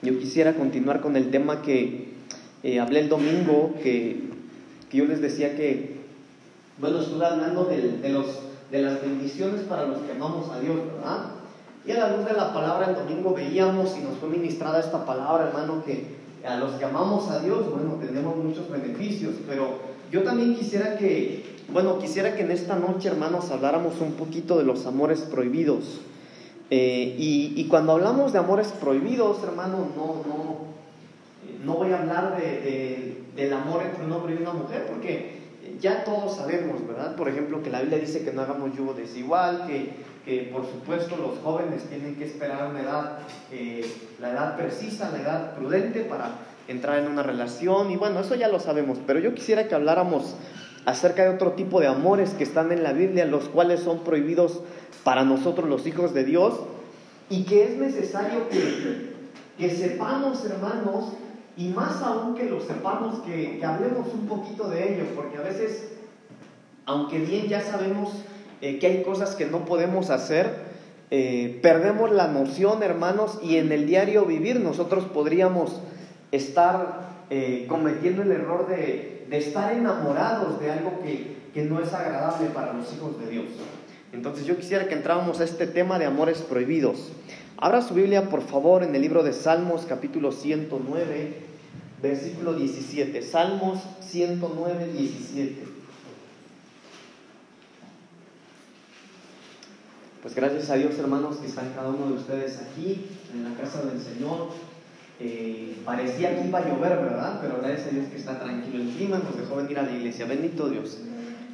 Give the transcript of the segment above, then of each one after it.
Yo quisiera continuar con el tema que eh, hablé el domingo, que, yo les decía que, bueno, estuve hablando de, los, de las bendiciones para los que amamos a Dios, ¿verdad? Y a la luz de la palabra el domingo veíamos y nos fue ministrada esta palabra, hermano, que a los que amamos a Dios, bueno, tenemos muchos beneficios, pero yo también quisiera que, bueno, quisiera que en esta noche, hermanos, habláramos un poquito de los amores prohibidos. Eh, y, cuando hablamos de amores prohibidos, hermano, no, no, no voy a hablar de, del amor entre un hombre y una mujer, porque ya todos sabemos, ¿verdad? Por ejemplo, que la Biblia dice que no hagamos yugo desigual, que, que por supuesto los jóvenes tienen que esperar una edad, eh, la edad precisa, la edad prudente para entrar en una relación, y bueno, eso ya lo sabemos, pero yo quisiera que habláramos acerca de otro tipo de amores que están en la Biblia, los cuales son prohibidos para nosotros los hijos de Dios, y que es necesario que, sepamos, hermanos, y más aún que lo sepamos, que, hablemos un poquito de ello, porque a veces, aunque bien ya sabemos eh, que hay cosas que no podemos hacer, eh, perdemos la noción, hermanos, y en el diario vivir nosotros podríamos estar eh, cometiendo el error de, estar enamorados de algo que, que no es agradable para los hijos de Dios. Entonces yo quisiera que entráramos a este tema de amores prohibidos. Abra su Biblia, por favor, en el libro de Salmos, capítulo 109, versículo 17. Salmos 109, 17. Pues gracias a Dios, hermanos, que están cada uno de ustedes aquí, en la casa del Señor. Eh, parecía que iba a llover, ¿verdad? Pero gracias a Dios que está tranquilo el clima, nos dejó venir a la iglesia. Bendito Dios.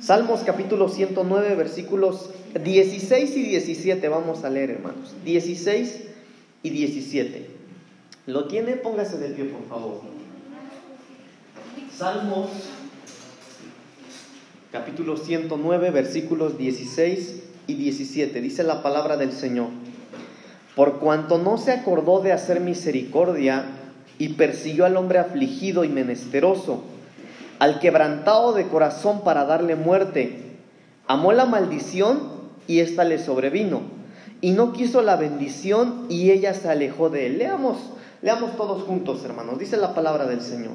Salmos capítulo 109, versículos 16 y 17. Vamos a leer, hermanos. 16 y 17. ¿Lo tiene? Póngase de pie, por favor. Salmos capítulo 109 versículos 16 y 17. Dice la palabra del Señor. Por cuanto no se acordó de hacer misericordia y persiguió al hombre afligido y menesteroso, al quebrantado de corazón para darle muerte, amó la maldición y ésta le sobrevino, y no quiso la bendición y ella se alejó de él. Leamos, leamos todos juntos, hermanos. Dice la palabra del Señor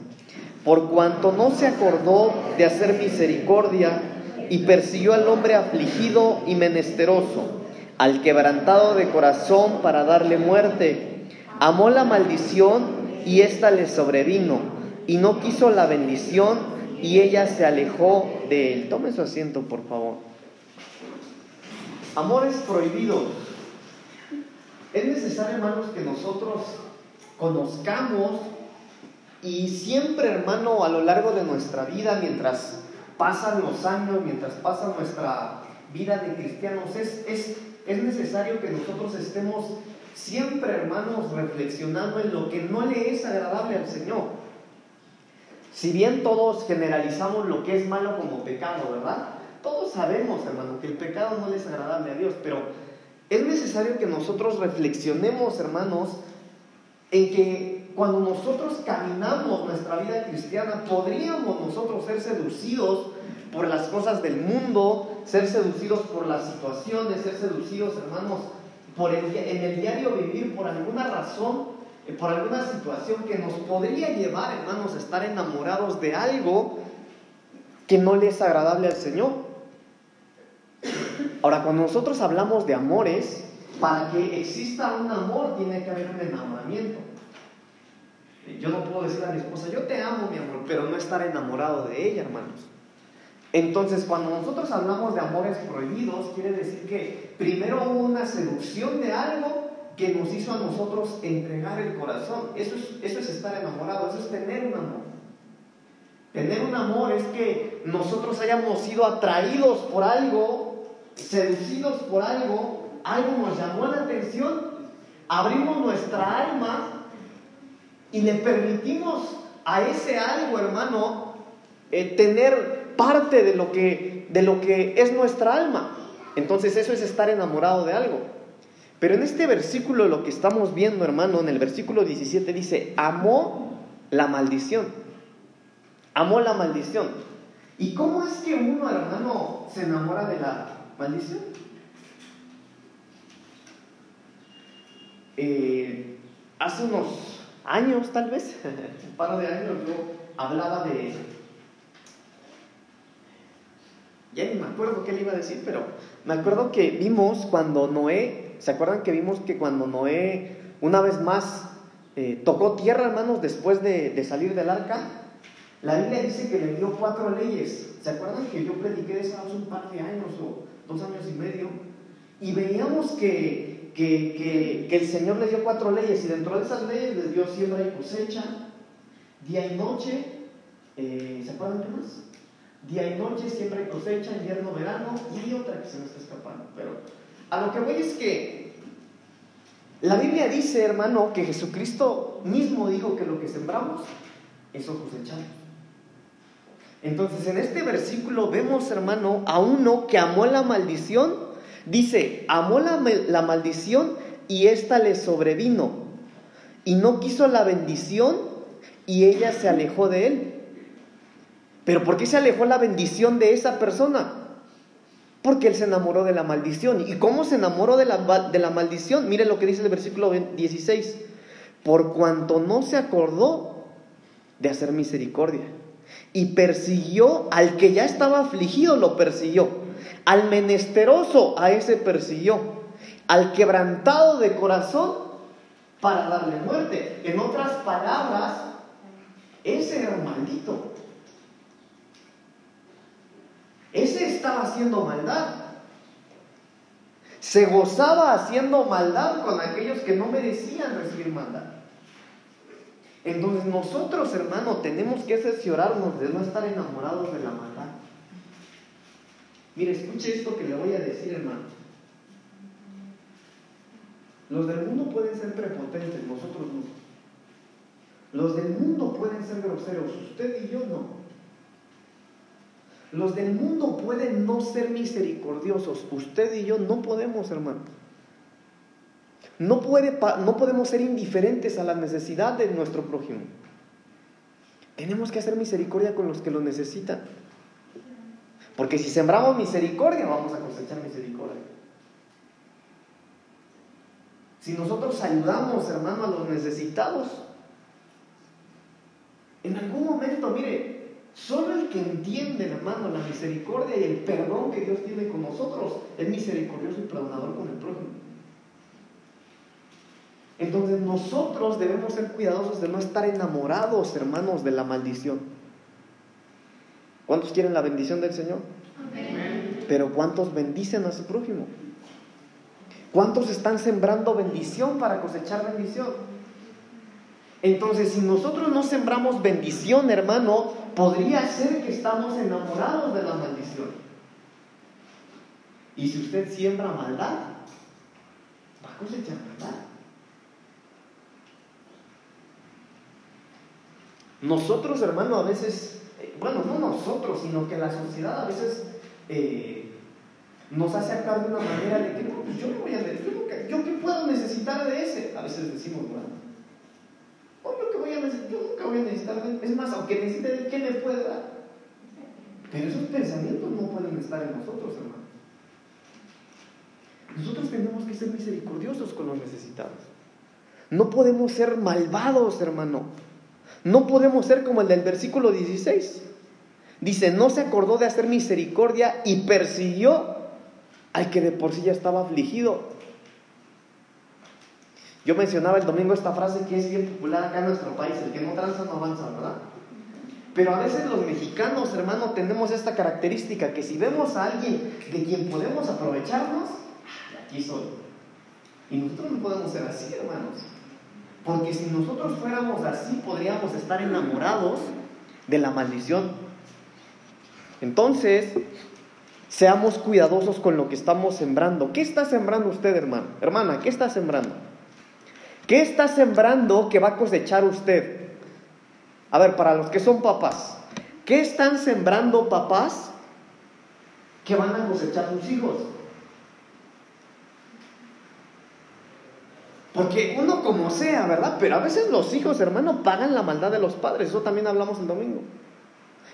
por cuanto no se acordó de hacer misericordia y persiguió al hombre afligido y menesteroso, al quebrantado de corazón para darle muerte. Amó la maldición y ésta le sobrevino, y no quiso la bendición y ella se alejó de él. Tome su asiento, por favor. Amores prohibidos. Es necesario, hermanos, que nosotros conozcamos y siempre, hermano, a lo largo de nuestra vida, mientras pasan los años, mientras pasa nuestra vida de cristianos, es, es, es necesario que nosotros estemos siempre, hermanos, reflexionando en lo que no le es agradable al Señor. Si bien todos generalizamos lo que es malo como pecado, ¿verdad? Todos sabemos, hermano, que el pecado no le es agradable a Dios, pero es necesario que nosotros reflexionemos, hermanos, en que cuando nosotros caminamos nuestra vida cristiana, podríamos nosotros ser seducidos por las cosas del mundo, ser seducidos por las situaciones, ser seducidos, hermanos, por en el diario vivir por alguna razón, eh, por alguna situación que nos podría llevar, hermanos, a estar enamorados de algo que no le es agradable al Señor. Ahora, cuando nosotros hablamos de amores, para que exista un amor tiene que haber un enamoramiento. Yo no puedo decir a mi esposa, yo te amo, mi amor, pero no estar enamorado de ella, hermanos. Entonces, cuando nosotros hablamos de amores prohibidos, quiere decir que primero hubo una seducción de algo que nos hizo a nosotros entregar el corazón. Eso es, eso es estar enamorado, eso es tener un amor. Tener un amor es que nosotros hayamos sido atraídos por algo, seducidos por algo, algo nos llamó la atención, abrimos nuestra alma y le permitimos a ese algo, hermano, eh, tener parte de lo, que, de lo que es nuestra alma. Entonces eso es estar enamorado de algo. Pero en este versículo lo que estamos viendo, hermano, en el versículo 17 dice, amó la maldición. Amó la maldición. ¿Y cómo es que uno, hermano, se enamora de la maldición? Eh, hace unos años tal vez, un par de años, yo hablaba de... Ya ni me acuerdo qué le iba a decir, pero me acuerdo que vimos cuando Noé, ¿se acuerdan que vimos que cuando Noé una vez más eh, tocó tierra, hermanos, después de, de salir del arca? La Biblia dice que le dio cuatro leyes. ¿Se acuerdan que yo prediqué de eso hace un par de años o dos años y medio? Y veíamos que, que, el Señor le dio cuatro leyes y dentro de esas leyes les dio siembra y cosecha, día y noche. Eh, ¿Se acuerdan qué más? Día y noche, siembra y cosecha, invierno, verano, y otra que se me está escapando. Pero a lo que voy es que la Biblia dice, hermano, que Jesucristo mismo dijo que lo que sembramos, eso cosechamos. Entonces, en este versículo vemos, hermano, a uno que amó la maldición. Dice, amó la, la maldición y ésta le sobrevino. Y no quiso la bendición y ella se alejó de él. Pero ¿por qué se alejó la bendición de esa persona? Porque él se enamoró de la maldición. ¿Y cómo se enamoró de la, de la maldición? Mire lo que dice el versículo 16. Por cuanto no se acordó de hacer misericordia y persiguió al que ya estaba afligido, lo persiguió. Al menesteroso, a ese persiguió. Al quebrantado de corazón, para darle muerte. En otras palabras, ese era un maldito. Ese estaba haciendo maldad. Se gozaba haciendo maldad con aquellos que no merecían recibir maldad. Entonces nosotros, hermano, tenemos que cerciorarnos de no estar enamorados de la maldad. Mire, escuche esto que le voy a decir, hermano. Los del mundo pueden ser prepotentes, nosotros no. Los del mundo pueden ser groseros, usted y yo no. Los del mundo pueden no ser misericordiosos, usted y yo no podemos, hermano. No, puede, no podemos ser indiferentes a la necesidad de nuestro prójimo. Tenemos que hacer misericordia con los que lo necesitan. Porque si sembramos misericordia, vamos a cosechar misericordia. Si nosotros ayudamos, hermano, a los necesitados, en algún momento, mire, solo el que entiende, hermano, la misericordia y el perdón que Dios tiene con nosotros es misericordioso y perdonador con el prójimo. Entonces nosotros debemos ser cuidadosos de no estar enamorados, hermanos, de la maldición. ¿Cuántos quieren la bendición del Señor? Pero ¿cuántos bendicen a su prójimo? ¿Cuántos están sembrando bendición para cosechar bendición? Entonces, si nosotros no sembramos bendición, hermano, podría ser que estamos enamorados de la maldición. Y si usted siembra maldad, va a cosechar maldad. Nosotros, hermano, a veces, eh, bueno, no nosotros, sino que la sociedad a veces eh, nos hace actuar de una manera de que, pues yo no voy a yo, yo qué puedo necesitar de ese. A veces decimos, bueno, oh, yo, que voy a necesitar, yo nunca voy a necesitar de Es más, aunque necesite de ¿qué me puede dar? Pero esos pensamientos no pueden estar en nosotros, hermano. Nosotros tenemos que ser misericordiosos con los necesitados. No podemos ser malvados, hermano. No podemos ser como el del versículo 16. Dice, no se acordó de hacer misericordia y persiguió al que de por sí ya estaba afligido. Yo mencionaba el domingo esta frase que es bien popular acá en nuestro país, el que no tranza no avanza, ¿verdad? Pero a veces los mexicanos, hermano, tenemos esta característica que si vemos a alguien de quien podemos aprovecharnos, aquí soy. Y nosotros no podemos ser así, hermanos. Porque si nosotros fuéramos así, podríamos estar enamorados de la maldición. Entonces, seamos cuidadosos con lo que estamos sembrando. ¿Qué está sembrando usted, hermano? Hermana, ¿qué está sembrando? ¿Qué está sembrando que va a cosechar usted? A ver, para los que son papás, ¿qué están sembrando papás que van a cosechar sus hijos? Porque uno como sea, ¿verdad? Pero a veces los hijos, hermano, pagan la maldad de los padres. Eso también hablamos el domingo.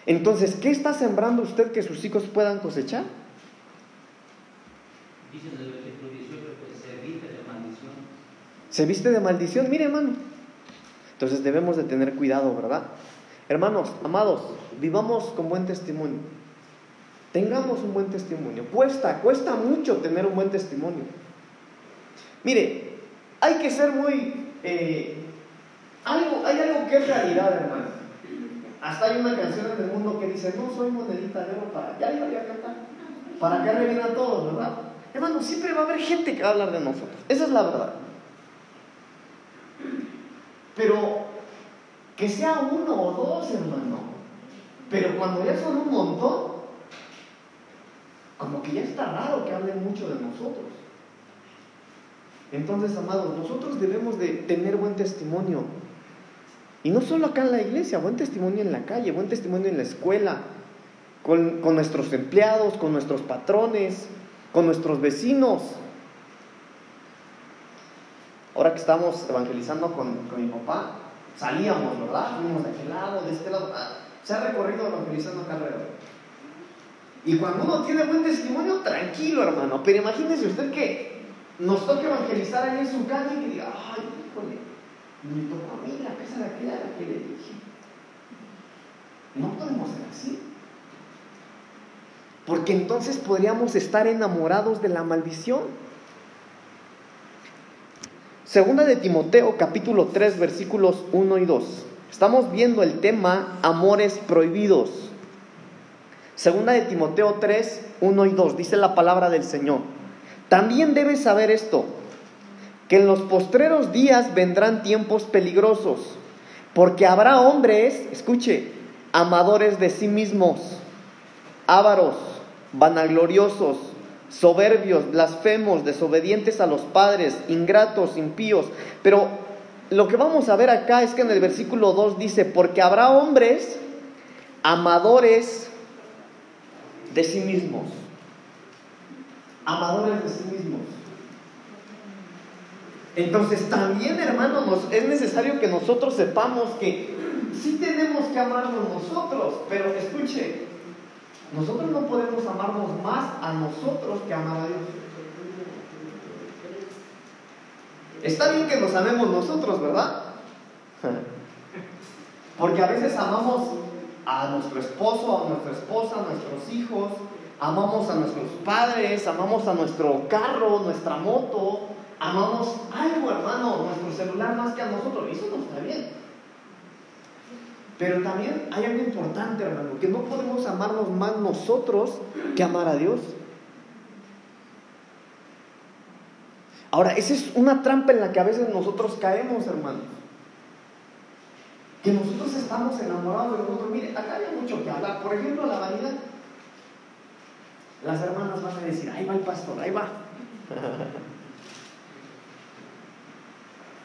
Entonces, ¿qué está sembrando usted que sus hijos puedan cosechar? Dice el versículo 18 que se viste de maldición. Se viste de maldición. Mire, hermano. Entonces debemos de tener cuidado, ¿verdad? Hermanos, amados, vivamos con buen testimonio. Tengamos un buen testimonio. Cuesta, cuesta mucho tener un buen testimonio. Mire, hay que ser muy... Eh, algo, hay algo que es realidad, hermano. Hasta hay una canción en el mundo que dice, no soy monedita de oro para... Ya iba a cantar. Para que arreglen a todos, ¿verdad? Hermano, siempre va a haber gente que va a hablar de nosotros. Esa es la verdad. Pero que sea uno o dos, hermano. Pero cuando ya son un montón, como que ya está raro que hablen mucho de nosotros. Entonces, amados, nosotros debemos de tener buen testimonio. Y no solo acá en la iglesia, buen testimonio en la calle, buen testimonio en la escuela, con, nuestros empleados, con nuestros patrones, con nuestros vecinos. Ahora que estamos evangelizando con, con mi papá, salíamos, ¿verdad? Fuimos de aquel lado, de este lado. Ah, se ha recorrido evangelizando acá alrededor. Y cuando uno tiene buen testimonio, tranquilo, hermano. Pero imagínese usted que nos toque evangelizar ahí en su calle y que diga, ay, híjole, me tocó a mí la casa de aquella la que le dije. No podemos ser así. Porque entonces podríamos estar enamorados de la maldición. Segunda de Timoteo capítulo 3 versículos 1 y 2. Estamos viendo el tema amores prohibidos. Segunda de Timoteo 3, 1 y 2. Dice la palabra del Señor. También debes saber esto, que en los postreros días vendrán tiempos peligrosos, porque habrá hombres, escuche, amadores de sí mismos, ávaros, vanagloriosos, soberbios, blasfemos, desobedientes a los padres, ingratos, impíos. Pero lo que vamos a ver acá es que en el versículo 2 dice, porque habrá hombres amadores de sí mismos. Amadores de sí mismos. Entonces también, hermanos, es necesario que nosotros sepamos que sí tenemos que amarnos nosotros, pero escuche, nosotros no podemos amarnos más a nosotros que amar a Dios. Está bien que nos amemos nosotros, ¿verdad? Porque a veces amamos a nuestro esposo, a nuestra esposa, a nuestros hijos, amamos a nuestros padres, amamos a nuestro carro, nuestra moto, amamos algo, hermano, nuestro celular más que a nosotros. Eso no está bien. Pero también hay algo importante, hermano, que no podemos amarnos más nosotros que amar a Dios. Ahora, esa es una trampa en la que a veces nosotros caemos, hermano. Que nosotros estamos enamorados de nosotros. Mire, acá hay mucho que hablar. Por ejemplo, la vanidad. Las hermanas van a decir, ahí va el pastor, ahí va.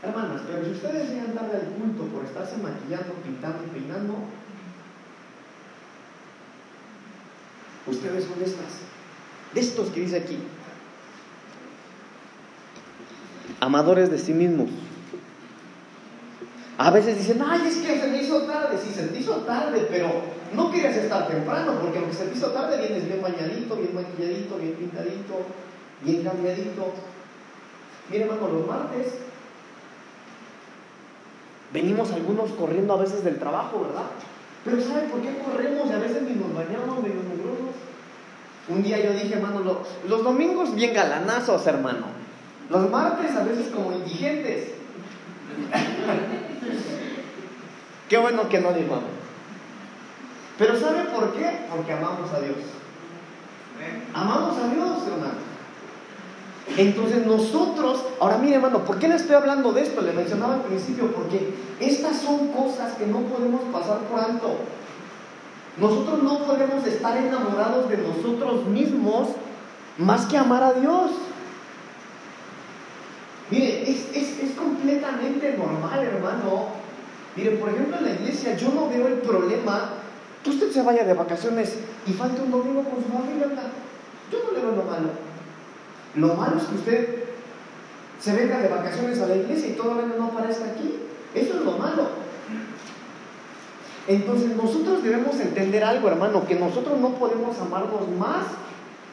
Hermanas, pero si ustedes llegan tarde al culto por estarse maquillando, pintando y peinando, ustedes son de estas, de estos que dice aquí, amadores de sí mismos. A veces dicen, ay, es que se me hizo tarde. Sí, se te hizo tarde, pero no querías estar temprano, porque aunque se te hizo tarde, vienes bien bañadito, bien maquilladito, bien pintadito, bien cambiadito. Mire, hermano, los martes Venimos algunos corriendo a veces del trabajo, ¿verdad? Pero ¿sabe por qué corremos y a veces ni nos bañamos medio mugrosos? Un día yo dije, hermano, los, domingos bien galanazos, hermano. Los martes a veces como indigentes. qué bueno que no digo Pero ¿sabe por qué? Porque amamos a Dios. Amamos a Dios, hermano. Entonces nosotros, ahora mire hermano, ¿por qué le estoy hablando de esto? Le mencionaba al principio, porque estas son cosas que no podemos pasar por alto. Nosotros no podemos estar enamorados de nosotros mismos más que amar a Dios. Mire, es, es completamente normal, hermano. Mire, por ejemplo, en la iglesia yo no veo el problema que usted se vaya de vacaciones y falte un domingo con su familia. Yo no le veo lo malo. Lo malo es que usted se venga de vacaciones a la iglesia y todo el año no aparezca aquí. Eso es lo malo. Entonces nosotros debemos entender algo, hermano, que nosotros no podemos amarnos más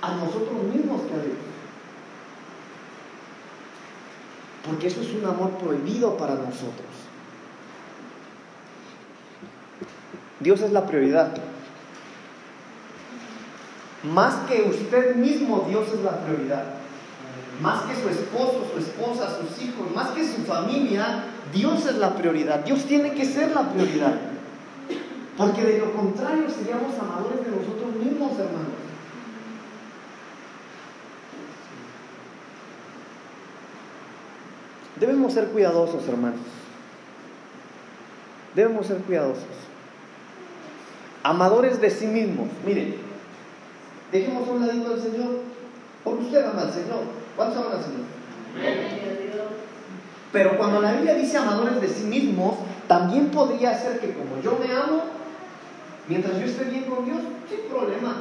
a nosotros mismos que a Dios. Porque eso es un amor prohibido para nosotros. Dios es la prioridad. Más que usted mismo, Dios es la prioridad. Más que su esposo, su esposa, sus hijos, más que su familia, Dios es la prioridad. Dios tiene que ser la prioridad. Porque de lo contrario seríamos amadores de nosotros mismos, hermanos. Debemos ser cuidadosos, hermanos. Debemos ser cuidadosos. Amadores de sí mismos. Miren, dejemos un ladito al Señor. Porque usted ama al Señor. ¿Cuántos aman al Señor? Pero cuando la Biblia dice amadores de sí mismos, también podría ser que como yo me amo, mientras yo esté bien con Dios, sin problema.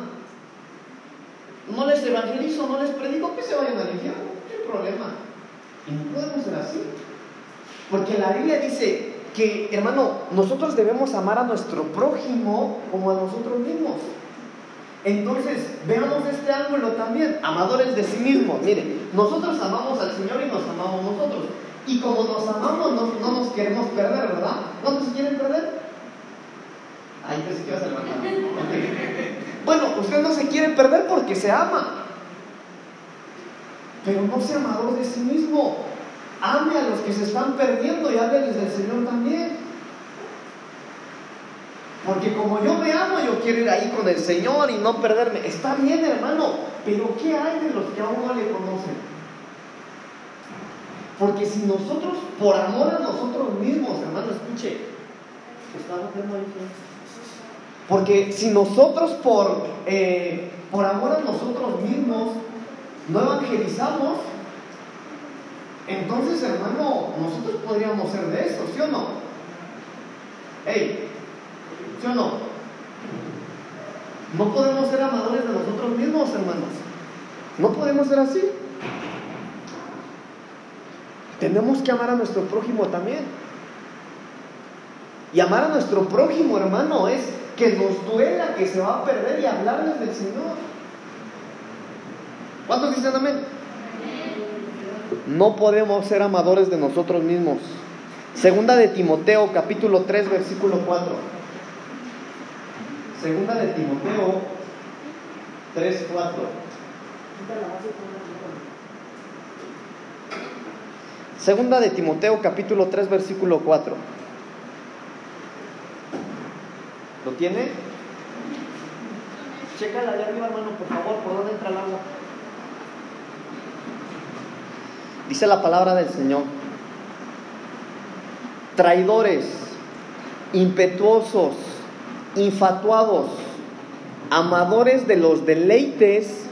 No les evangelizo, no les predico que se vayan al infierno, sin problema. Y no podemos ser así. Porque la Biblia dice que, hermano, nosotros debemos amar a nuestro prójimo como a nosotros mismos. Entonces, veamos este ángulo también, amadores de sí mismos. Miren, nosotros amamos al Señor y nos amamos nosotros. Y como nos amamos, no, nos queremos perder, ¿verdad? ¿Cuántos se quieren perder? Ay, pensé que ibas a levantar. Bueno, usted no se quiere perder porque se ama. Pero no sea amador de sí mismo. Ame a los que se están perdiendo y hábleles del Señor también. Porque como yo me amo, yo quiero ir ahí con el Señor y no perderme. Está bien, hermano, pero ¿qué hay de los que aún no le conocen? Porque si nosotros, por amor a nosotros mismos, hermano, escuche, porque si nosotros por, eh, por amor a nosotros mismos no evangelizamos, entonces, hermano, nosotros podríamos ser de eso, ¿sí o no? ¿Ey? ¿Sí o no? No podemos ser amadores de nosotros mismos, hermanos. No podemos ser así. Tenemos que amar a nuestro prójimo también. Y amar a nuestro prójimo, hermano, es que nos duela que se va a perder y hablarles del Señor. ¿Cuántos dicen amén? No podemos ser amadores de nosotros mismos. Segunda de Timoteo, capítulo 3, versículo 4. Segunda de Timoteo 3, 4. Segunda de Timoteo, capítulo 3, versículo 4. ¿Lo tiene? Chécala allá arriba, hermano, por favor, por dónde entra el agua. Dice la palabra del Señor. Traidores, impetuosos, infatuados, amadores de los deleites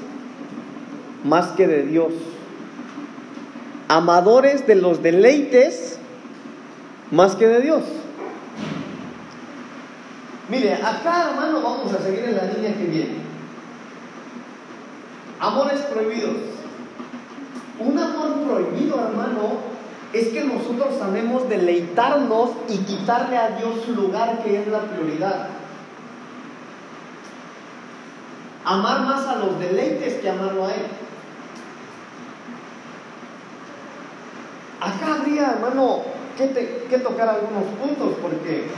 más que de Dios. Amadores de los deleites más que de Dios. Mire, acá hermano vamos a seguir en la línea que viene. Amores prohibidos. Un amor prohibido, hermano, es que nosotros sabemos deleitarnos y quitarle a Dios su lugar que es la prioridad. Amar más a los deleites que amarlo a Él. Acá habría, hermano, que, que tocar algunos puntos porque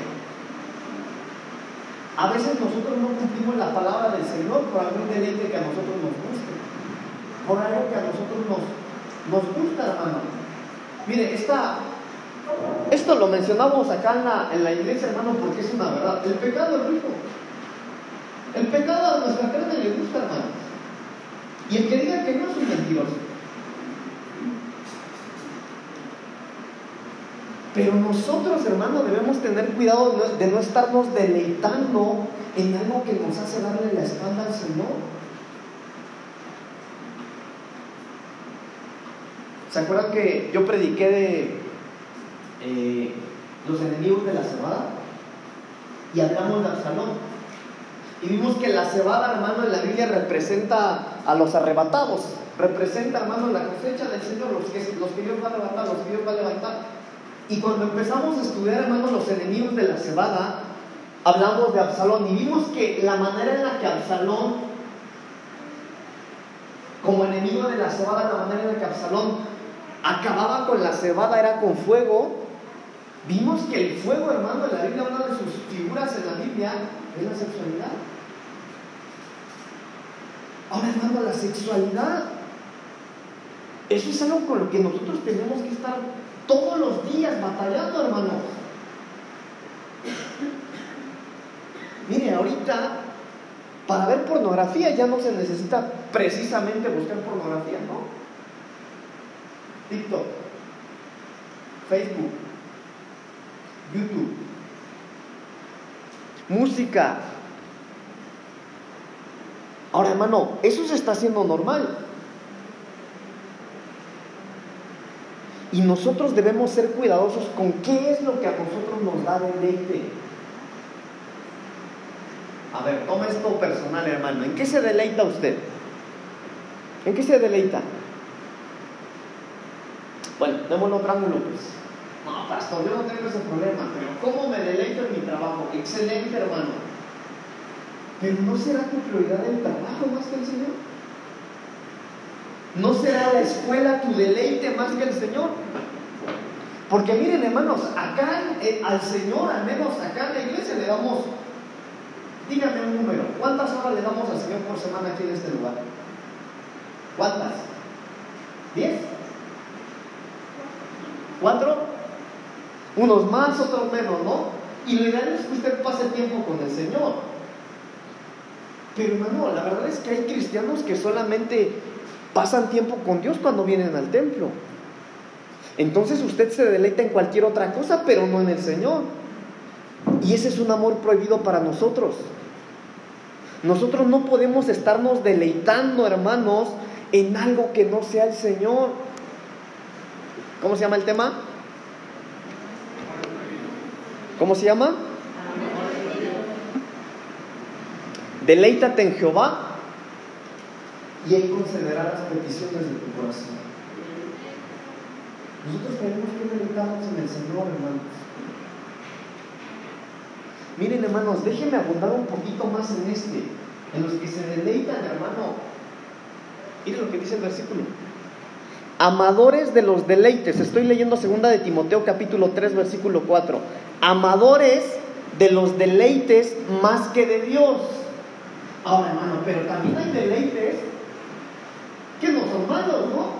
a veces nosotros no cumplimos la palabra del Señor por algún deleite que a nosotros nos guste, por algo que a nosotros nos, nos gusta, hermano. Mire, esta, esto lo mencionamos acá en la, en la iglesia, hermano, porque es una verdad. El pecado es rico. El pecado a nuestra carne le gusta, hermano. Y el que diga que no es un mentiroso. Pero nosotros, hermano, debemos tener cuidado de no estarnos deleitando en algo que nos hace darle la espalda al Señor. ¿Se acuerdan que yo prediqué de eh, los enemigos de la cebada? Y hablamos de Absalón. Y vimos que la cebada, hermano, en la Biblia representa a los arrebatados. Representa, hermano, la cosecha del Señor, los que, los que Dios va a arrebatar, los que Dios va a levantar. Y cuando empezamos a estudiar, hermanos, los enemigos de la cebada, hablamos de Absalón y vimos que la manera en la que Absalón, como enemigo de la cebada, la manera en la que Absalón acababa con la cebada era con fuego Vimos que el fuego, hermano, en la Biblia, una de sus figuras en la Biblia es la sexualidad. Ahora, hermano, la sexualidad, eso es algo con lo que nosotros tenemos que estar todos los días batallando, hermano. Mire, ahorita, para ver pornografía ya no se necesita precisamente buscar pornografía, ¿no? TikTok, Facebook, YouTube, música. Ahora, hermano, eso se está haciendo normal. Y nosotros debemos ser cuidadosos con qué es lo que a nosotros nos da deleite. A ver, toma esto personal, hermano. ¿En qué se deleita usted? ¿En qué se deleita? Bueno, démoslo otro ángulo, pues. No, pastor, yo no tengo ese problema, pero ¿cómo me deleito en mi trabajo? Excelente, hermano. Pero ¿no será tu prioridad el trabajo más que el Señor? ¿No será la escuela tu deleite más que el Señor? Porque miren, hermanos, acá eh, al Señor, al menos acá en la iglesia, le damos, díganme un número, ¿cuántas horas le damos al Señor por semana aquí en este lugar? ¿Cuántas? ¿Diez? Unos más, otros menos, ¿no? Y lo ideal es que usted pase tiempo con el Señor. Pero hermano, la verdad es que hay cristianos que solamente pasan tiempo con Dios cuando vienen al templo. Entonces usted se deleita en cualquier otra cosa, pero no en el Señor. Y ese es un amor prohibido para nosotros. Nosotros no podemos estarnos deleitando, hermanos, en algo que no sea el Señor. ¿Cómo se llama el tema? ¿Cómo se llama? Deleítate en Jehová y Él concederá las peticiones de tu corazón. Nosotros tenemos que deleitarnos en el Señor, hermanos. Miren, hermanos, déjenme abundar un poquito más en este, en los que se deleitan, hermano. Miren lo que dice el versículo. Amadores de los deleites. Estoy leyendo segunda de Timoteo capítulo 3 versículo 4. Amadores de los deleites más que de Dios. Ahora, hermano, pero también hay deleites que no son malos, ¿no?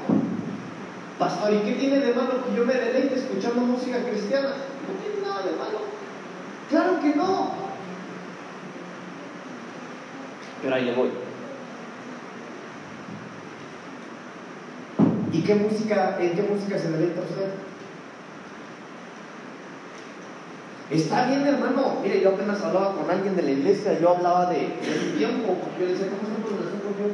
Pastor, ¿y qué tiene de malo que yo me deleite escuchando música cristiana? No tiene nada de malo. Claro que no. Pero ahí le voy. ¿Y qué música, en qué música se deleita usted? Está bien, hermano. Mire, yo apenas hablaba con alguien de la iglesia, yo hablaba de, de tiempo, porque yo le decía, ¿cómo está tu relación con Dios?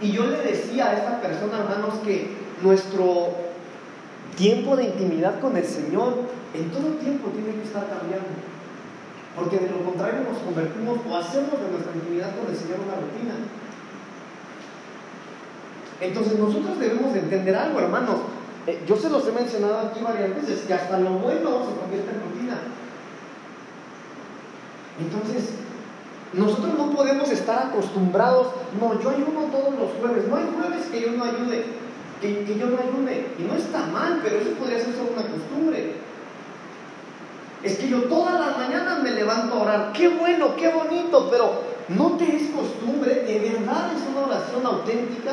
Y yo le decía a esta persona, hermanos, que nuestro tiempo de intimidad con el Señor en todo tiempo tiene que estar cambiando. Porque de lo contrario nos convertimos o hacemos de nuestra intimidad con el Señor una rutina. Entonces nosotros debemos de entender algo, hermanos. Eh, yo se los he mencionado aquí varias veces, que hasta lo bueno se convierte en rutina. Entonces, nosotros no podemos estar acostumbrados, no, yo ayuno todos los jueves, no hay jueves que yo no ayude, que, que yo no ayude. Y no está mal, pero eso podría ser solo una costumbre. Es que yo todas las mañanas me levanto a orar, qué bueno, qué bonito, pero no te es costumbre, de verdad es una oración auténtica.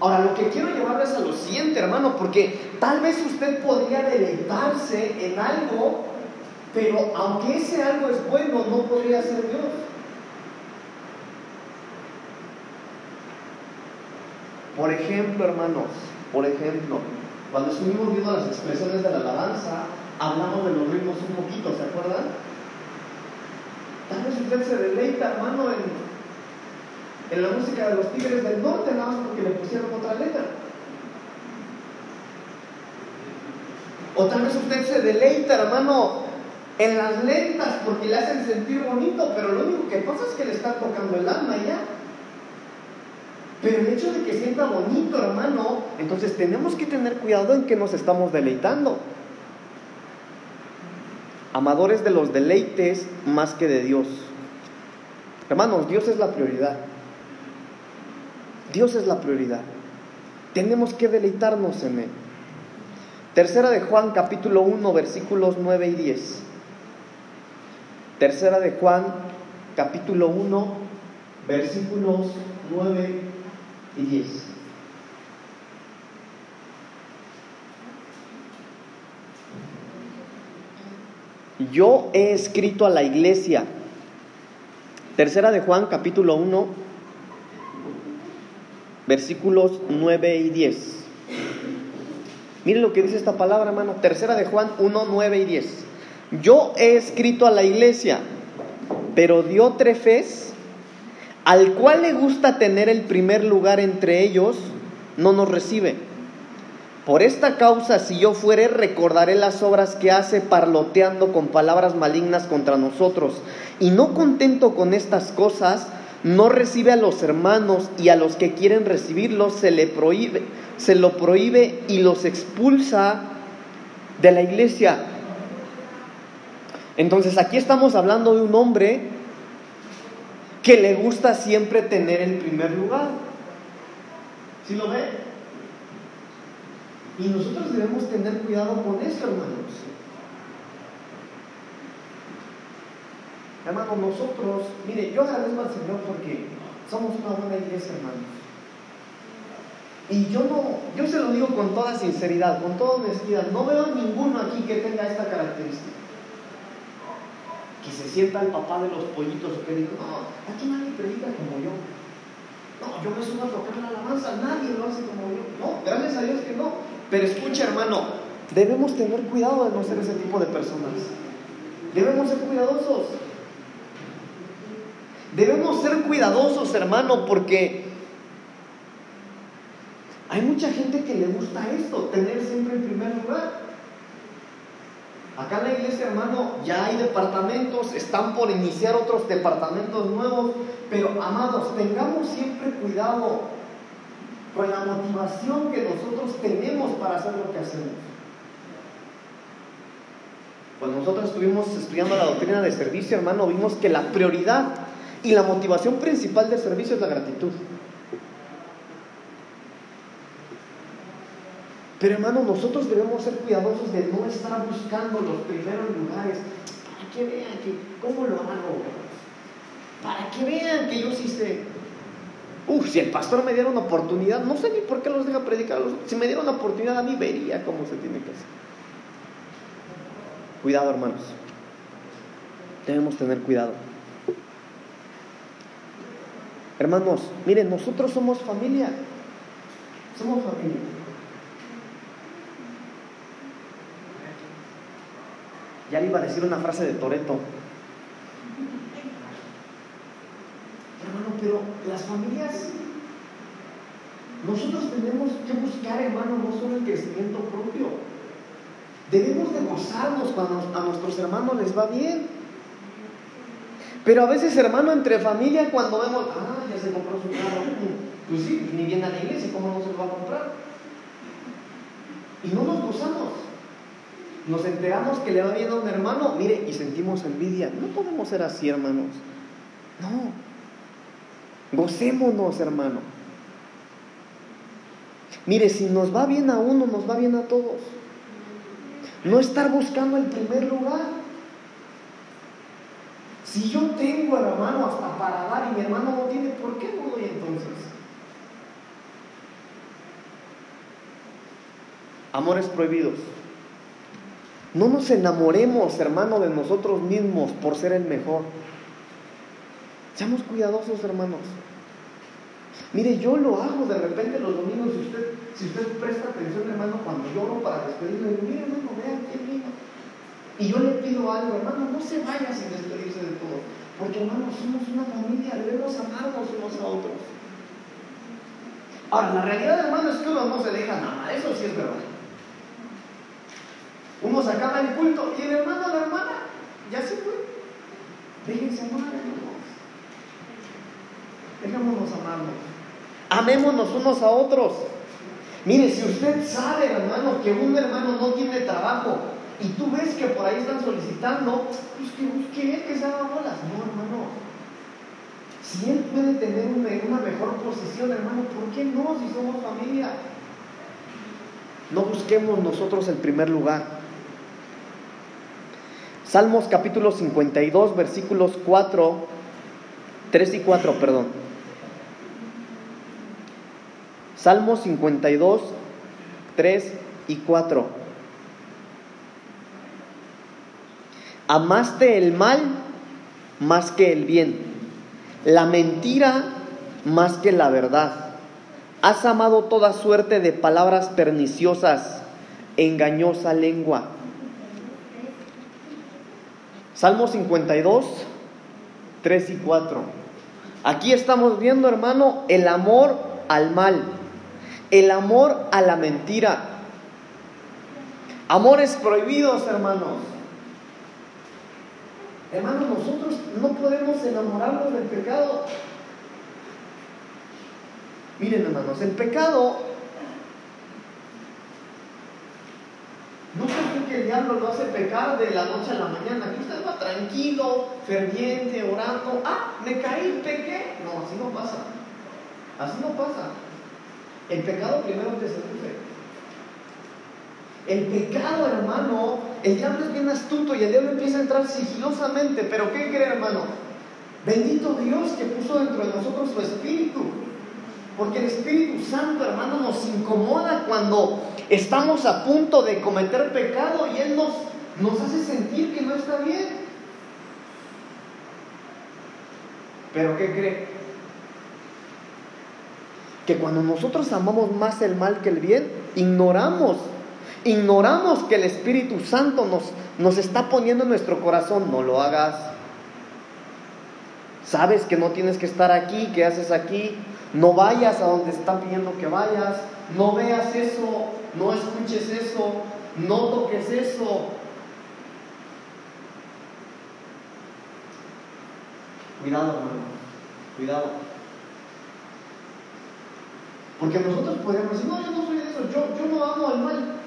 Ahora, lo que quiero llevarles a lo siguiente, hermano, porque tal vez usted podría deleitarse en algo, pero aunque ese algo es bueno, no podría ser Dios. Por ejemplo, hermanos, por ejemplo, cuando estuvimos viendo las expresiones de la alabanza, hablamos de los ritmos un poquito, ¿se acuerdan? Tal vez usted se deleita, hermano, en en la música de los Tigres del Norte, nada más porque le pusieron otra letra. O tal vez usted se deleita, hermano, en las lentas porque le hacen sentir bonito, pero lo único que pasa es que le está tocando el alma ya. Pero el hecho de que sienta bonito, hermano, entonces tenemos que tener cuidado en que nos estamos deleitando. Amadores de los deleites más que de Dios. Hermanos, Dios es la prioridad. Dios es la prioridad. Tenemos que deleitarnos en Él. Tercera de Juan capítulo 1 versículos 9 y 10. Tercera de Juan capítulo 1 versículos 9 y 10. Yo he escrito a la iglesia. Tercera de Juan capítulo 1 versículos 9 y 10. Miren lo que dice esta palabra, hermano. Tercera de Juan 1, 9 y 10. Yo he escrito a la iglesia, pero Diótrefes, al cual le gusta tener el primer lugar entre ellos, no nos recibe. Por esta causa, si yo fuere, recordaré las obras que hace parloteando con palabras malignas contra nosotros. Y no contento con estas cosas, no recibe a los hermanos y a los que quieren recibirlos se le prohíbe, se lo prohíbe y los expulsa de la iglesia. Entonces aquí estamos hablando de un hombre que le gusta siempre tener el primer lugar. ¿Sí lo ve? Y nosotros debemos tener cuidado con eso, hermanos. Hermanos, nosotros, mire, yo agradezco al Señor porque somos una buena iglesia, hermanos. Y yo no, yo se lo digo con toda sinceridad, con toda honestidad, no veo a ninguno aquí que tenga esta característica. Que se sienta el papá de los pollitos que no, aquí nadie predica como yo. No, yo me subo a tocar la alabanza, nadie lo hace como yo. No, gracias a Dios que no. Pero escucha, hermano, debemos tener cuidado de no ser ese tipo de personas. Debemos ser cuidadosos. Debemos ser cuidadosos, hermano, porque hay mucha gente que le gusta esto, tener siempre el primer lugar. Acá en la iglesia, hermano, ya hay departamentos, están por iniciar otros departamentos nuevos, pero amados, tengamos siempre cuidado con la motivación que nosotros tenemos para hacer lo que hacemos. Cuando nosotros estuvimos estudiando la doctrina de servicio, hermano, vimos que la prioridad y la motivación principal del servicio es la gratitud. Pero hermano, nosotros debemos ser cuidadosos de no estar buscando los primeros lugares para que vean que, cómo lo hago. Para que vean que yo sí sé. Uf, si el pastor me diera una oportunidad, no sé ni por qué los deja predicar. Si me diera una oportunidad, a mí vería cómo se tiene que hacer. Cuidado, hermanos. Debemos tener cuidado. Hermanos, miren, nosotros somos familia. Somos familia. Ya le iba a decir una frase de Toreto. Hermano, pero las familias, nosotros tenemos que buscar, hermano, no solo el crecimiento propio. Debemos de gozarnos cuando a nuestros hermanos les va bien. Pero a veces, hermano, entre familia, cuando vemos, ah, ya se compró su carro, pues sí, ni viene a la iglesia, ¿cómo no se lo va a comprar? Y no nos gozamos. Nos enteramos que le va bien a un hermano, mire, y sentimos envidia. No podemos ser así, hermanos. No. Gocémonos, hermano. Mire, si nos va bien a uno, nos va bien a todos. No estar buscando el primer lugar. Si yo tengo al hermano hasta para dar y mi hermano no tiene, ¿por qué no doy entonces? Amores prohibidos. No nos enamoremos, hermano, de nosotros mismos por ser el mejor. Seamos cuidadosos, hermanos. Mire, yo lo hago de repente los domingos, si usted, si usted presta atención, hermano, cuando yo oro para despedirme, mire, hermano, vean quién vino. Y yo le pido algo, hermano, no se vaya sin despedirse de todo. Porque, hermano, somos una familia, debemos amarnos unos a otros. Ahora, la realidad, hermano, es que uno no se deja nada, eso sí es verdad. Uno se acaba el culto y el hermano la hermana ya se fue. Déjense amar, hermanos. Dejémonos amarnos. Amémonos unos a otros. Mire, si usted sabe, hermano, que un hermano no tiene trabajo, y tú ves que por ahí están solicitando, pues que busque él que se haga bolas. No, hermano. Si él puede tener una, mejor posición, hermano, ¿por qué no si somos familia? No busquemos nosotros el primer lugar. Salmos capítulo 52, versículos 4, 3 y 4, perdón. Salmos 52, 3 y 4. Amaste el mal más que el bien, la mentira más que la verdad Has amado toda suerte de palabras perniciosas, engañosa lengua. Salmo 52, 3 y 4. Aquí estamos viendo, hermano, el amor al mal, el amor a la mentira. Amores prohibidos, hermanos. Hermanos, nosotros no podemos enamorarnos del pecado Miren hermanos, el pecado no creo que el diablo lo hace pecar de la noche a la mañana, que usted va tranquilo, ferviente, orando, ah, me caí, pequé. No, así no pasa. Así no pasa. El pecado primero te seduce. El pecado, hermano, el diablo es bien astuto y el diablo empieza a entrar sigilosamente. Pero ¿qué cree, hermano? Bendito Dios que puso dentro de nosotros su espíritu. Porque el Espíritu Santo, hermano, nos incomoda cuando estamos a punto de cometer pecado y Él nos, nos hace sentir que no está bien. Pero ¿qué cree? Que cuando nosotros amamos más el mal que el bien, ignoramos, ignoramos que el Espíritu Santo nos, nos está poniendo en nuestro corazón, no lo hagas. Sabes que no tienes que estar aquí, que haces aquí, no vayas a donde están pidiendo que vayas. No veas eso. No escuches eso. No toques eso. Cuidado, hermano. Cuidado. Porque nosotros podemos decir, no, yo no soy de eso, yo, yo no amo al mal.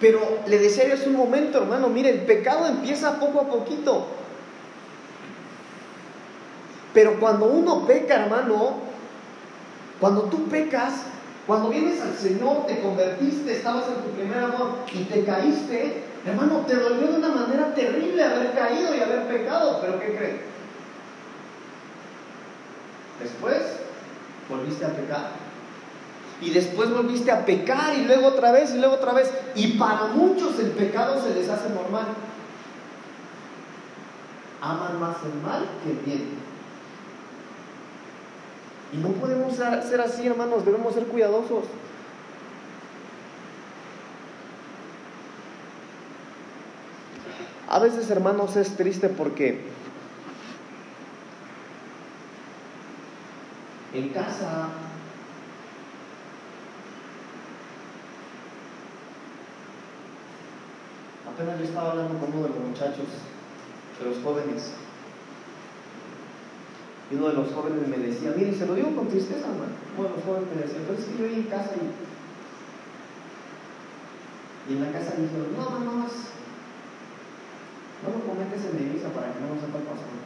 Pero le decía yo hace un momento, hermano, mire, el pecado empieza poco a poquito. Pero cuando uno peca, hermano, cuando tú pecas, cuando vienes al Señor, te convertiste, estabas en tu primer amor y te caíste, hermano, te dolió de una manera terrible haber caído y haber pecado. Pero ¿qué crees? Después volviste a pecar. Y después volviste a pecar y luego otra vez y luego otra vez. Y para muchos el pecado se les hace normal. Aman más el mal que el bien. Y no podemos ser así, hermanos, debemos ser cuidadosos. A veces, hermanos, es triste porque en casa apenas yo estaba hablando con uno de los muchachos, de los jóvenes, y uno de los jóvenes me decía, mire, se lo digo con tristeza, hermano. Uno de los jóvenes me decía, pero es que yo en casa y, y en la casa me dijeron, no, no, no, no lo comentes en iglesia para que no nos sepa el pastor.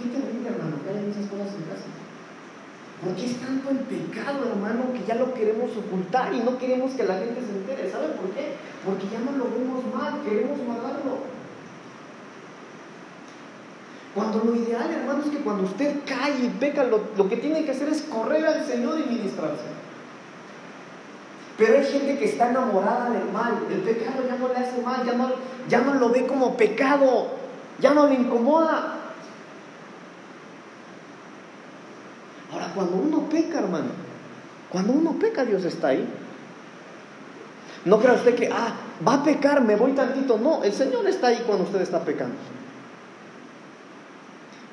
Qué terrible, hermano, que hayan esas cosas en casa. Porque es tanto el pecado, hermano, que ya lo queremos ocultar y no queremos que la gente se entere. ¿Saben por qué? Porque ya no lo vemos mal, queremos guardarlo. Cuando lo ideal, hermano, es que cuando usted cae y peca, lo, que tiene que hacer es correr al Señor y ministrarse. Pero hay gente que está enamorada del mal. El pecado ya no le hace mal, ya no, ya no lo ve como pecado, ya no le incomoda. Cuando uno peca, hermano, cuando uno peca, Dios está ahí. No crea usted que, ah, va a pecar, me voy tantito. No, el Señor está ahí cuando usted está pecando.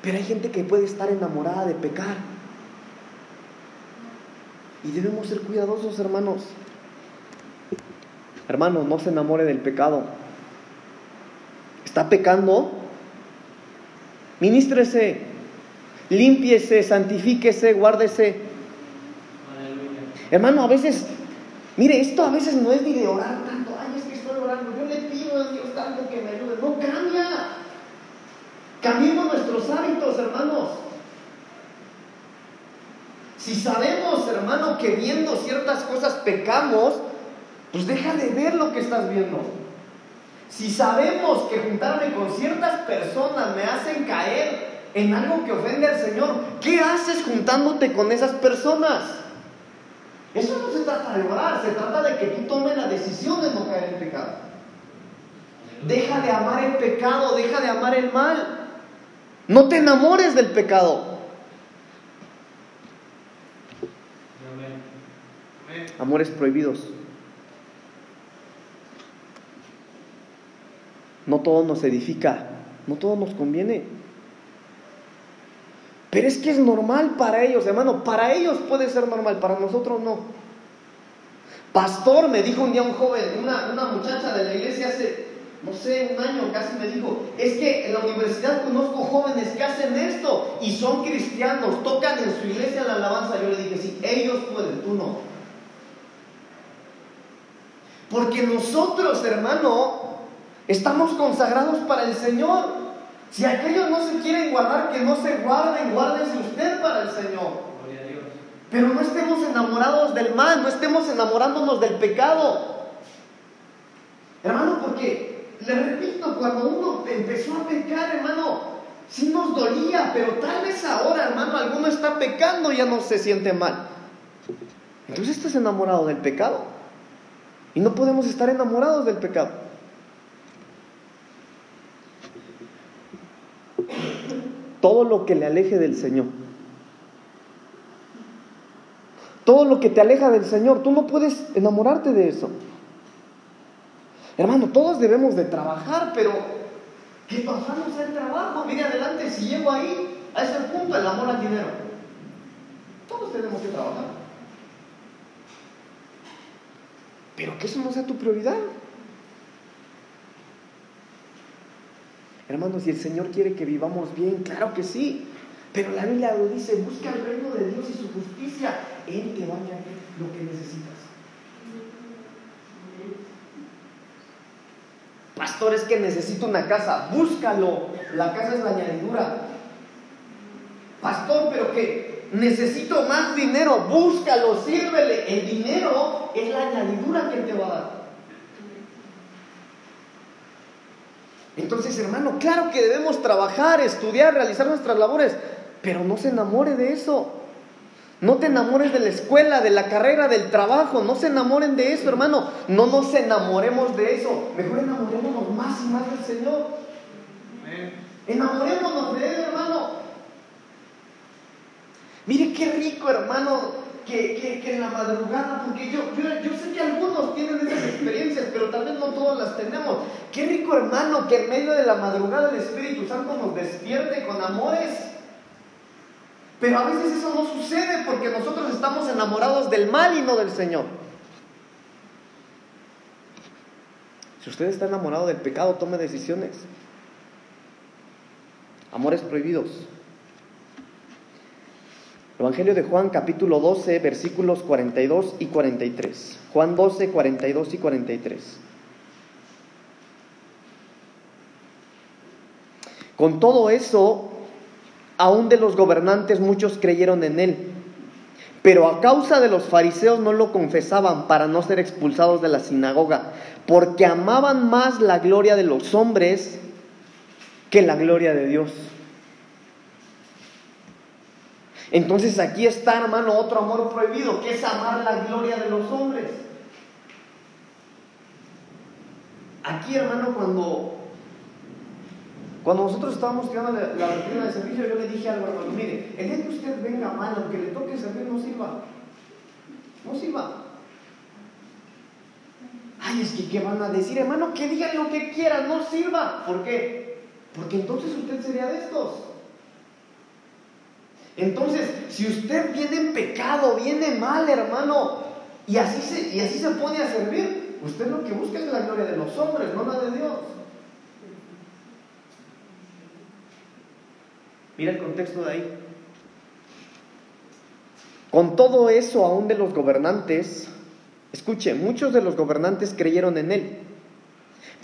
Pero hay gente que puede estar enamorada de pecar. Y debemos ser cuidadosos, hermanos. Hermano, no se enamore del pecado. ¿Está pecando? Ministrese, límpiese, santifíquese, guárdese. Hermano, a veces, mire, esto a veces no es ni de orar tanto. Ay, es que estoy orando. Yo le pido a Dios tanto que me ayude. No cambia. Cambiemos nuestros hábitos, hermanos. Si sabemos, hermano, que viendo ciertas cosas pecamos, pues deja de ver lo que estás viendo. Si sabemos que juntarme con ciertas personas me hacen caer en algo que ofende al Señor, ¿qué haces juntándote con esas personas? Eso no se trata de orar, se trata de que tú tomes la decisión de no caer en pecado. Deja de amar el pecado, deja de amar el mal. No te enamores del pecado. Amores prohibidos. No todo nos edifica, no todo nos conviene. Pero es que es normal para ellos, hermano. Para ellos puede ser normal, para nosotros no. Pastor, me dijo un día un joven, una, una muchacha de la iglesia hace, no sé, un año casi me dijo, es que en la universidad conozco jóvenes que hacen esto y son cristianos, tocan en su iglesia la alabanza. Yo le dije, sí, ellos pueden, tú no. Porque nosotros, hermano, estamos consagrados para el Señor. Si aquellos no se quieren guardar, que no se guarden, guárdense usted para el Señor. Pero no estemos enamorados del mal, no estemos enamorándonos del pecado. Hermano, porque, le repito, cuando uno empezó a pecar, hermano, sí nos dolía, pero tal vez ahora, hermano, alguno está pecando y ya no se siente mal. Entonces estás enamorado del pecado. Y no podemos estar enamorados del pecado. Todo lo que le aleje del Señor. Todo lo que te aleja del Señor, tú no puedes enamorarte de eso. Hermano, todos debemos de trabajar, pero ¿qué pasamos el trabajo? Mire adelante, si llego ahí, a ese punto, el amor al dinero. Todos tenemos que trabajar. Pero que eso no sea tu prioridad. Hermanos, si el Señor quiere que vivamos bien, claro que sí. Pero la Biblia lo dice, busca el reino de Dios y su justicia. Él te va a añadir lo que necesitas. Pastor, es que necesito una casa. Búscalo. La casa es la añadidura. Pastor, pero que necesito más dinero. Búscalo, sírvele. El dinero es la añadidura que te va a dar. Entonces, hermano, claro que debemos trabajar, estudiar, realizar nuestras labores, pero no se enamore de eso. No te enamores de la escuela, de la carrera, del trabajo. No se enamoren de eso, hermano. No nos enamoremos de eso. Mejor enamorémonos más y más del Señor. Enamorémonos de Él, hermano. Mire qué rico, hermano, que, en la madrugada, porque yo, yo, sé que algunos tienen esas experiencias, pero tal vez no todos las tenemos. Hermano que en medio de la madrugada el Espíritu Santo nos despierte con amores. Pero a veces eso no sucede porque nosotros estamos enamorados del mal y no del Señor. Si usted está enamorado del pecado, tome decisiones. Amores prohibidos. Evangelio de Juan capítulo 12 versículos 42 y 43. Juan 12, 42 y 43. Con todo eso, aún de los gobernantes muchos creyeron en él, pero a causa de los fariseos no lo confesaban para no ser expulsados de la sinagoga, porque amaban más la gloria de los hombres que la gloria de Dios. Entonces aquí está, hermano, otro amor prohibido, que es amar la gloria de los hombres. Aquí, hermano, cuando, cuando nosotros estábamos estudiando la, la de servicio, yo le dije algo, hermano, mire, el día que usted venga mal, aunque le toque servir, no sirva. No sirva. Ay, es que ¿qué van a decir, hermano? Que digan lo que quieran, no sirva. ¿Por qué? Porque entonces usted sería de estos. Entonces, si usted viene en pecado, viene mal, hermano, y así se, y así se pone a servir, usted lo que busca es la gloria de los hombres, no la de Dios. Mira el contexto de ahí. Con todo eso, aún de los gobernantes, escuche, muchos de los gobernantes creyeron en él,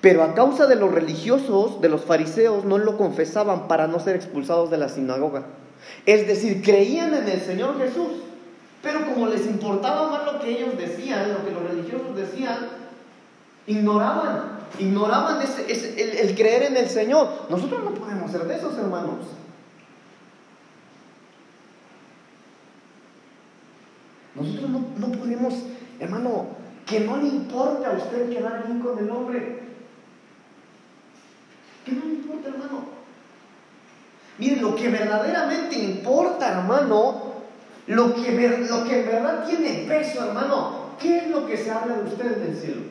pero a causa de los religiosos, de los fariseos, no lo confesaban para no ser expulsados de la sinagoga. Es decir, creían en el Señor Jesús, Pero como les importaba más lo que ellos decían, lo que los religiosos decían, ignoraban, ignoraban ese, el, creer en el Señor. Nosotros no podemos ser de esos hermanos. Nosotros no, no podemos, hermano, que no le importe a usted quedar bien con el hombre. Que no le importa, hermano. Miren, lo que verdaderamente importa, hermano, lo que, lo que en verdad tiene peso, hermano, ¿qué es lo que se habla de usted en el cielo?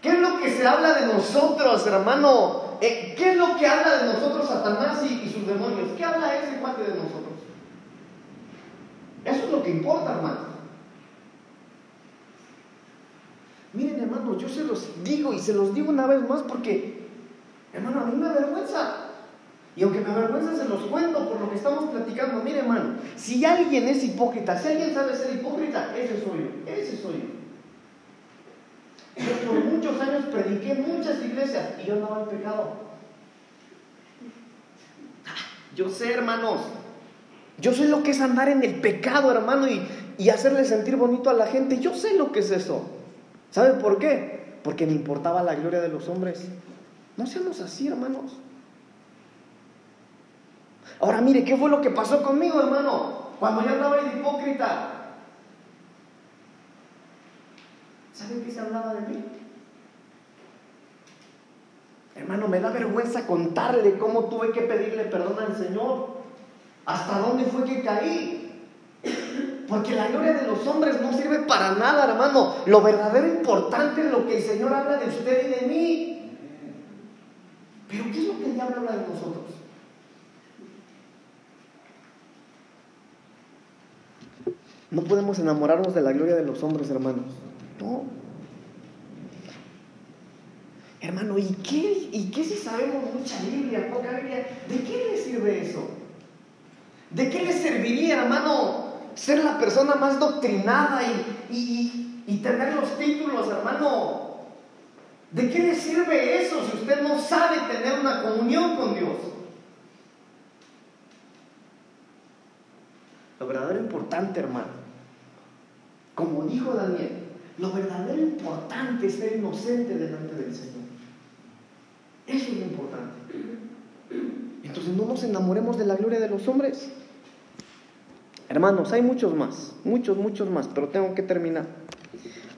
¿Qué es lo que se habla de nosotros, hermano? Eh, ¿Qué es lo que habla de nosotros Satanás y, sus demonios? ¿Qué habla ese cuate de nosotros? Eso es lo que importa, hermano. Miren, hermano, yo se los digo y se los digo una vez más porque Hermano, a mí me avergüenza. Y aunque me avergüenza, se los cuento por lo que estamos platicando. Mire, hermano, si alguien es hipócrita, si alguien sabe ser hipócrita, ese soy yo. Ese soy yo. Por muchos años prediqué muchas iglesias y yo andaba en pecado. Yo sé, hermanos. Yo sé lo que es andar en el pecado, hermano, y, y hacerle sentir bonito a la gente. Yo sé lo que es eso. ¿Sabe por qué? Porque me importaba la gloria de los hombres. No seamos así, hermanos. Ahora mire, ¿qué fue lo que pasó conmigo, hermano? Cuando yo andaba de hipócrita. ¿Saben qué se hablaba de mí? Hermano, me da vergüenza contarle cómo tuve que pedirle perdón al Señor. ¿Hasta dónde fue que caí? Porque la gloria de los hombres no sirve para nada, hermano. Lo verdadero importante es lo que el Señor habla de usted y de mí. Pero ¿qué es lo que el diablo habla de nosotros? No podemos enamorarnos de la gloria de los hombres, hermanos. No. Hermano, ¿y qué, ¿y qué si sabemos mucha Biblia, poca Biblia? ¿De qué le sirve eso? ¿De qué le serviría, hermano, ser la persona más doctrinada y, y tener los títulos, hermano, ¿De qué le sirve eso si usted no sabe tener una comunión con Dios? Lo verdadero importante, hermano, como dijo Daniel, lo verdadero importante es ser inocente delante del Señor. Eso es lo importante. Entonces no nos enamoremos de la gloria de los hombres. Hermanos, hay muchos más, muchos, muchos más, pero tengo que terminar.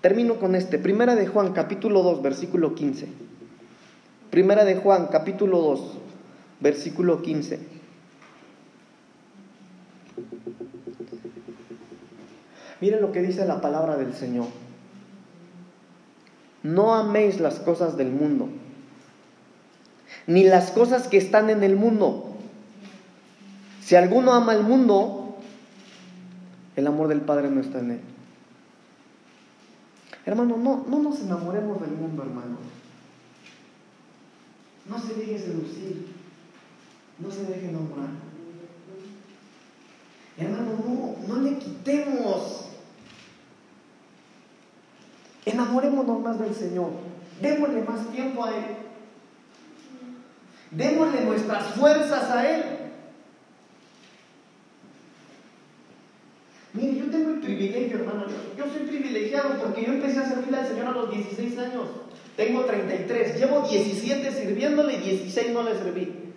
Termino con este. Primera de Juan, capítulo 2, versículo 15. Primera de Juan, capítulo 2, versículo 15. Miren lo que dice la palabra del Señor. No améis las cosas del mundo, ni las cosas que están en el mundo. Si alguno ama el mundo, el amor del Padre no está en él. Hermano, no, no nos enamoremos del mundo, hermano. No se deje seducir. No se deje enamorar. Hermano, no, no le quitemos. Enamorémonos más del Señor. Démosle más tiempo a Él. Démosle nuestras fuerzas a Él. Mire, yo tengo el privilegio, hermano. Soy privilegiado porque yo empecé a servirle al Señor a los 16 años. Tengo 33. Llevo 17 sirviéndole y 16 no le serví.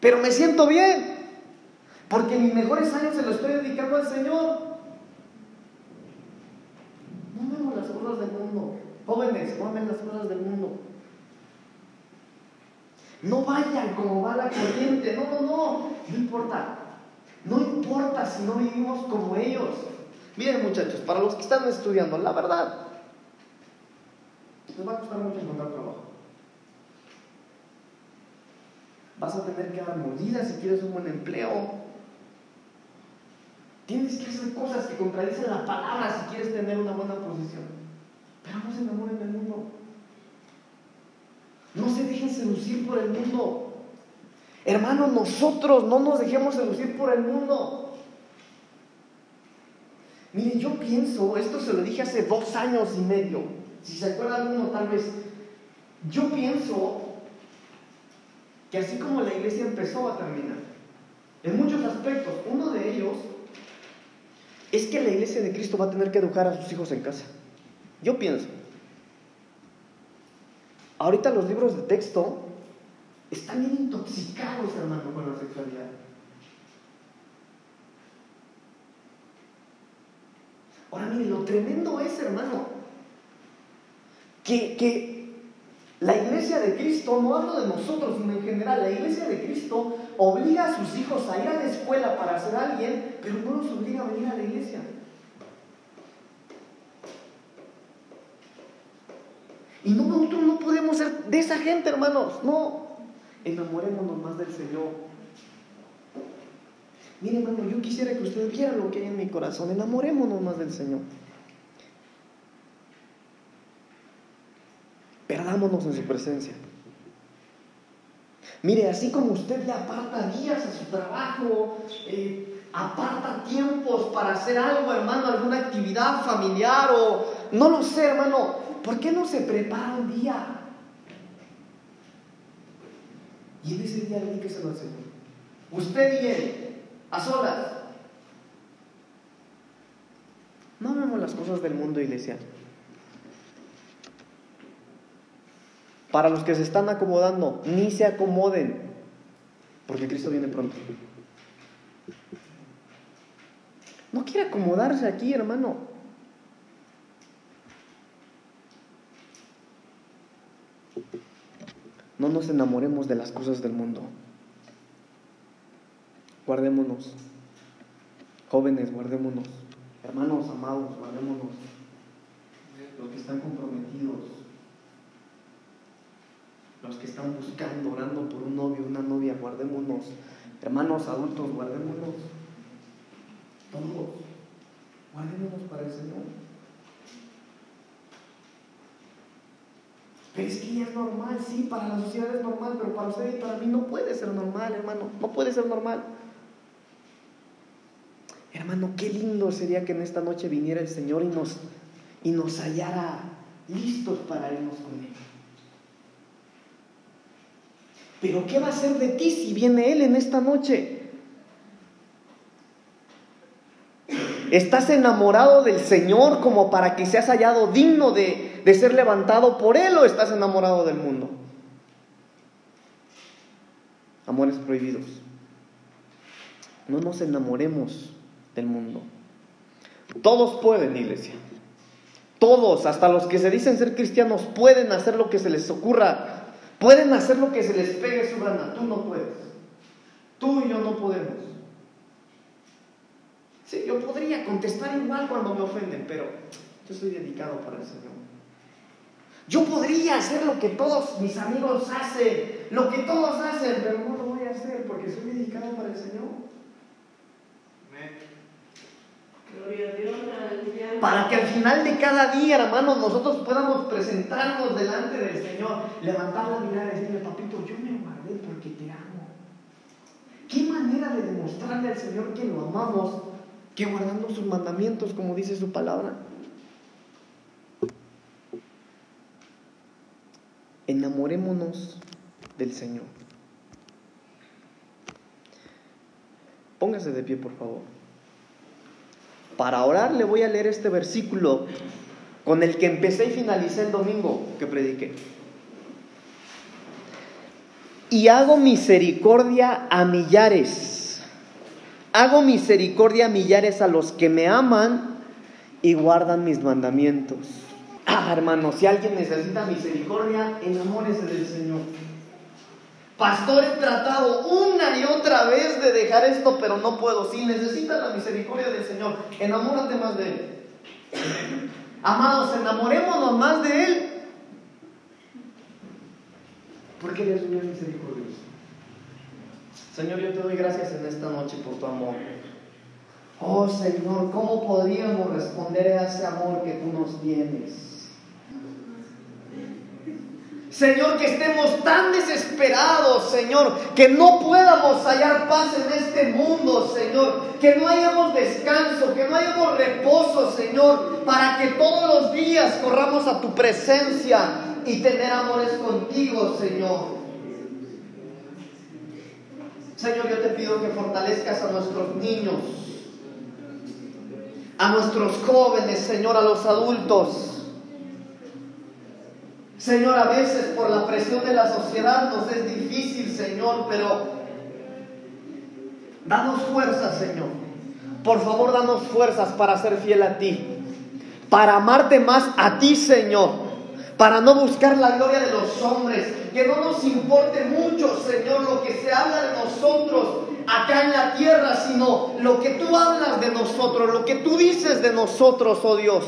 Pero me siento bien. Porque mis mejores años se los estoy dedicando al Señor. No vemos las cosas del mundo. Jóvenes, no amen las cosas del mundo. No vayan como va la corriente. No, no, no. No importa. No importa si no vivimos como ellos. Miren muchachos, para los que están estudiando, la verdad, les va a costar mucho encontrar trabajo. Vas a tener que dar mordidas si quieres un buen empleo. Tienes que hacer cosas que contradicen la palabra si quieres tener una buena posición. Pero no se enamoren del mundo. No se dejen seducir por el mundo. Hermanos, nosotros no nos dejemos seducir por el mundo. Miren, yo pienso, esto se lo dije hace dos años y medio, si se acuerda alguno tal vez, yo pienso que así como la iglesia empezó a terminar, En muchos aspectos. Uno de ellos es que la iglesia de Cristo va a tener que educar a sus hijos en casa. Yo pienso. Ahorita los libros de texto están bien intoxicados, hermano, con la sexualidad. Ahora mire, lo tremendo es, hermano, que, que la iglesia de Cristo, no hablo de nosotros, sino en general, la iglesia de Cristo obliga a sus hijos a ir a la escuela para ser alguien, pero no los obliga a venir a la iglesia. Y no, nosotros no podemos ser de esa gente, hermanos. No, enamorémonos más del Señor. Mire, hermano, yo quisiera que usted viera lo que hay en mi corazón. Enamorémonos más del Señor. Perdámonos en su presencia. Mire, así como usted le aparta días a su trabajo, eh, aparta tiempos para hacer algo, hermano, alguna actividad familiar o no lo sé, hermano, ¿por qué no se prepara un día? Y en ese día dedíqueselo al Señor. Usted y él, a solas. No vemos las cosas del mundo, iglesia. Para los que se están acomodando, ni se acomoden, porque Cristo viene pronto. No quiere acomodarse aquí, hermano. No nos enamoremos de las cosas del mundo guardémonos. Jóvenes, guardémonos. Hermanos amados, guardémonos. Los que están comprometidos. Los que están buscando, orando por un novio, una novia, guardémonos. Hermanos adultos, guardémonos. Todos. Guardémonos para el Señor. Pero es que ya es normal, sí, para la sociedad es normal, pero para usted y para mí no puede ser normal, hermano. No puede ser normal. Hermano, qué lindo sería que en esta noche viniera el Señor y nos, y nos hallara listos para irnos con Él. Pero ¿qué va a hacer de ti si viene Él en esta noche? ¿Estás enamorado del Señor como para que seas hallado digno de, de ser levantado por Él o estás enamorado del mundo? Amores prohibidos. No nos enamoremos del mundo. Todos pueden, iglesia. Todos, hasta los que se dicen ser cristianos, pueden hacer lo que se les ocurra. Pueden hacer lo que se les pegue su gana. Tú no puedes. Tú y yo no podemos. Sí, yo podría contestar igual cuando me ofenden, pero yo soy dedicado para el Señor. Yo podría hacer lo que todos mis amigos hacen, lo que todos hacen, pero no lo voy a hacer porque soy dedicado para el Señor. Para que al final de cada día, hermanos, nosotros podamos presentarnos delante del Señor, levantar la mirada y decirle, papito, yo me guardé porque te amo. ¿Qué manera de demostrarle al Señor que lo amamos que guardando sus mandamientos, como dice su palabra? Enamorémonos del Señor. Póngase de pie, por favor para orar le voy a leer este versículo con el que empecé y finalicé el domingo que prediqué. Y hago misericordia a millares. Hago misericordia a millares a los que me aman y guardan mis mandamientos. Ah, hermano, si alguien necesita misericordia, enamórese del Señor. Pastor, he tratado una y otra vez de dejar esto, pero no puedo. Si necesitas la misericordia del Señor, enamórate más de Él. Amados, enamorémonos más de Él. Porque Dios es misericordioso. Señor, yo te doy gracias en esta noche por tu amor. Oh Señor, ¿cómo podríamos responder a ese amor que tú nos tienes? Señor, que estemos tan desesperados, Señor, que no podamos hallar paz en este mundo, Señor, que no hayamos descanso, que no hayamos reposo, Señor, para que todos los días corramos a tu presencia y tener amores contigo, Señor. Señor, yo te pido que fortalezcas a nuestros niños, a nuestros jóvenes, Señor, a los adultos. Señor, a veces por la presión de la sociedad nos es difícil, Señor, pero danos fuerzas, Señor. Por favor, danos fuerzas para ser fiel a ti, para amarte más a ti, Señor para no buscar la gloria de los hombres, que no nos importe mucho, Señor, lo que se habla de nosotros acá en la tierra, sino lo que tú hablas de nosotros, lo que tú dices de nosotros, oh Dios.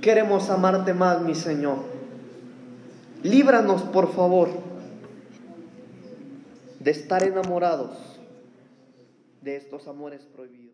Queremos amarte más, mi Señor. Líbranos, por favor, de estar enamorados de estos amores prohibidos.